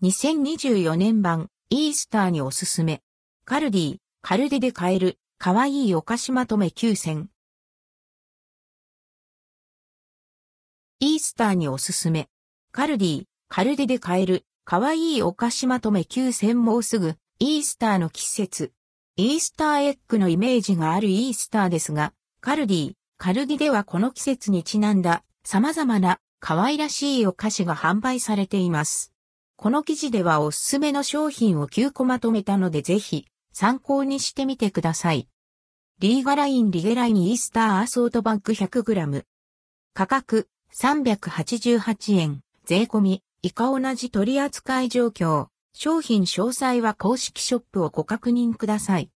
2024年版イースターにおすすめ。カルディ、カルディで買える、かわいいお菓子まとめ9選。イースターにおすすめ。カルディ、カルディで買える、かわいいお菓子まとめ9選もうすぐ、イースターの季節。イースターエッグのイメージがあるイースターですが、カルディ、カルディではこの季節にちなんだ様々な可愛らしいお菓子が販売されています。この記事ではおすすめの商品を9個まとめたのでぜひ参考にしてみてください。リーガラインリゲラインイースターアソートバッグ 100g。価格388円、税込み、以下同じ取扱い状況。商品詳細は公式ショップをご確認ください。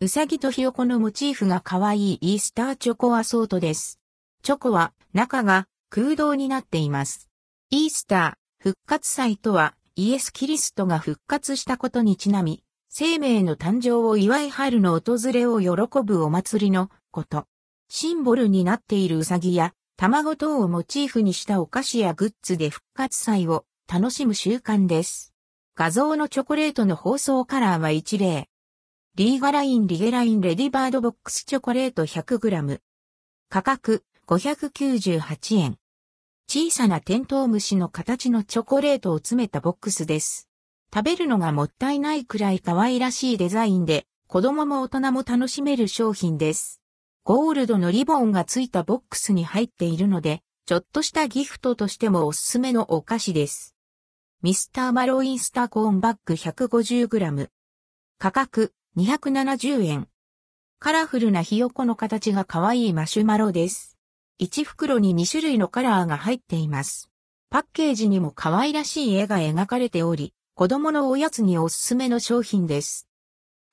うさぎとひよこのモチーフが可愛いイースターチョコアソートです。チョコは中が空洞になっています。イースター、復活祭とは、イエス・キリストが復活したことにちなみ、生命の誕生を祝い春の訪れを喜ぶお祭りのこと。シンボルになっているウサギや卵等をモチーフにしたお菓子やグッズで復活祭を楽しむ習慣です。画像のチョコレートの包装カラーは一例。リーガラインリゲラインレディバードボックスチョコレート 100g。価格598円。小さなテントウムシの形のチョコレートを詰めたボックスです。食べるのがもったいないくらい可愛らしいデザインで、子供も大人も楽しめる商品です。ゴールドのリボンがついたボックスに入っているので、ちょっとしたギフトとしてもおすすめのお菓子です。ミスターマロインスターコーンバッグ 150g。価格270円。カラフルなひよこの形が可愛いマシュマロです。1袋に2種類のカラーが入っています。パッケージにも可愛らしい絵が描かれており、子供のおやつにおすすめの商品です。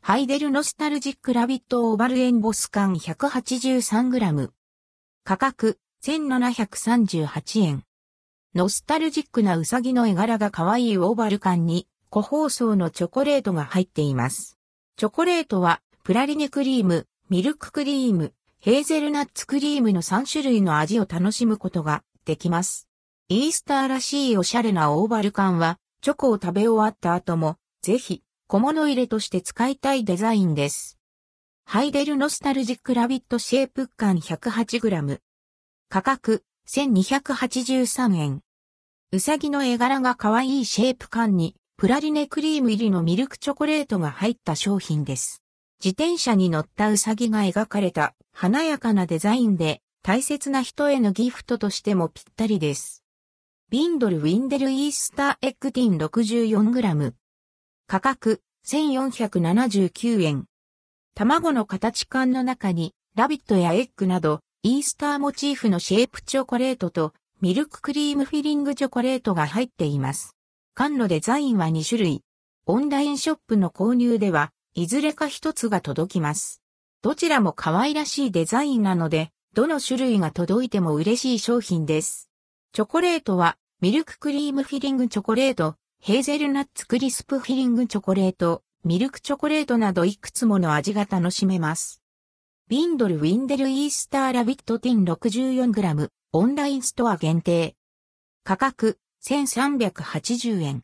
ハイデルノスタルジックラビットオーバルエンボス缶 183g。価格1738円。ノスタルジックなウサギの絵柄が可愛いオーバル缶に個包装のチョコレートが入っています。チョコレートはプラリネクリーム、ミルククリーム、ヘーゼルナッツクリームの3種類の味を楽しむことができます。イースターらしいおしゃれなオーバル缶は、チョコを食べ終わった後も、ぜひ、小物入れとして使いたいデザインです。ハイデルノスタルジックラビットシェイプ缶 108g。価格、1283円。うさぎの絵柄が可愛いシェイプ缶に、プラリネクリーム入りのミルクチョコレートが入った商品です。自転車に乗ったウサギが描かれた華やかなデザインで大切な人へのギフトとしてもぴったりです。ビンドルウィンデルイースターエッグティン 64g。価格1479円。卵の形缶の中にラビットやエッグなどイースターモチーフのシェイプチョコレートとミルククリームフィリングチョコレートが入っています。缶のデザインは2種類。オンラインショップの購入ではいずれか一つが届きます。どちらも可愛らしいデザインなので、どの種類が届いても嬉しい商品です。チョコレートは、ミルククリームフィリングチョコレート、ヘーゼルナッツクリスプフィリングチョコレート、ミルクチョコレートなどいくつもの味が楽しめます。ビンドルウィンデルイースターラビットティン 64g、オンラインストア限定。価格、1380円。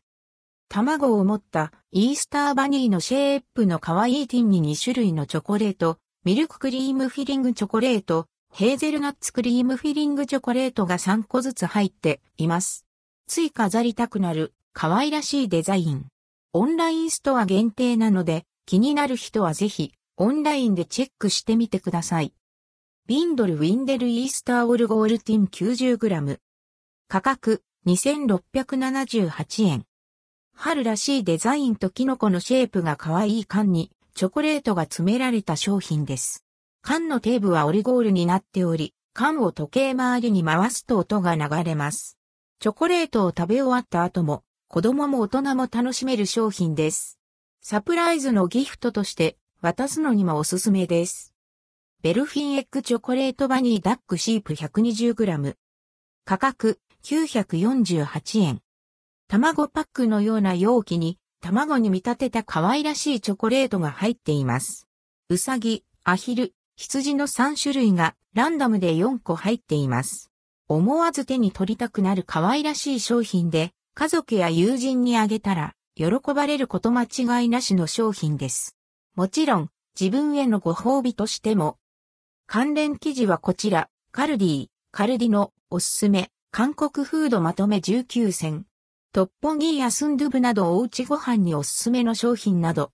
卵を持ったイースターバニーのシェープの可愛いティンに2種類のチョコレート、ミルククリームフィリングチョコレート、ヘーゼルナッツクリームフィリングチョコレートが3個ずつ入っています。つい飾りたくなる可愛らしいデザイン。オンラインストア限定なので気になる人はぜひオンラインでチェックしてみてください。ビンドルウィンデルイースターオルゴールティン 90g。価格2678円。春らしいデザインとキノコのシェイプが可愛い缶にチョコレートが詰められた商品です。缶の底部はオリゴールになっており、缶を時計回りに回すと音が流れます。チョコレートを食べ終わった後も、子供も大人も楽しめる商品です。サプライズのギフトとして渡すのにもおすすめです。ベルフィンエッグチョコレートバニーダックシープ 120g。価格948円。卵パックのような容器に卵に見立てた可愛らしいチョコレートが入っています。うさぎ、アヒル、羊の3種類がランダムで4個入っています。思わず手に取りたくなる可愛らしい商品で、家族や友人にあげたら、喜ばれること間違いなしの商品です。もちろん、自分へのご褒美としても。関連記事はこちら、カルディ、カルディのおすすめ、韓国フードまとめ19選。トッポギやスンドゥブなどおうちご飯におすすめの商品など、